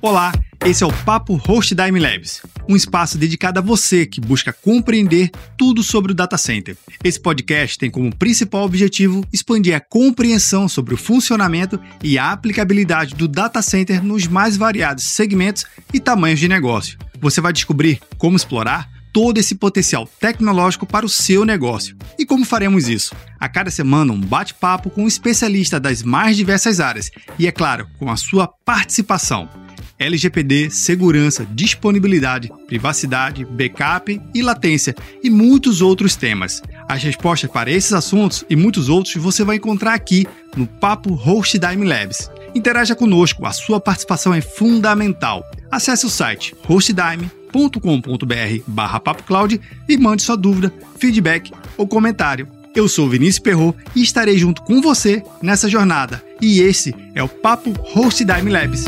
Olá, esse é o Papo Host da Labs, um espaço dedicado a você que busca compreender tudo sobre o data center. Esse podcast tem como principal objetivo expandir a compreensão sobre o funcionamento e a aplicabilidade do data center nos mais variados segmentos e tamanhos de negócio. Você vai descobrir como explorar todo esse potencial tecnológico para o seu negócio. E como faremos isso? A cada semana, um bate-papo com um especialista das mais diversas áreas e, é claro, com a sua participação. LGPD, segurança, disponibilidade, privacidade, backup e latência e muitos outros temas. As respostas para esses assuntos e muitos outros você vai encontrar aqui no Papo Host Dime Labs. Interaja conosco, a sua participação é fundamental. Acesse o site hostdime.com.br barra papocloud e mande sua dúvida, feedback ou comentário. Eu sou Vinícius Perro e estarei junto com você nessa jornada. E esse é o Papo Host Dime Labs.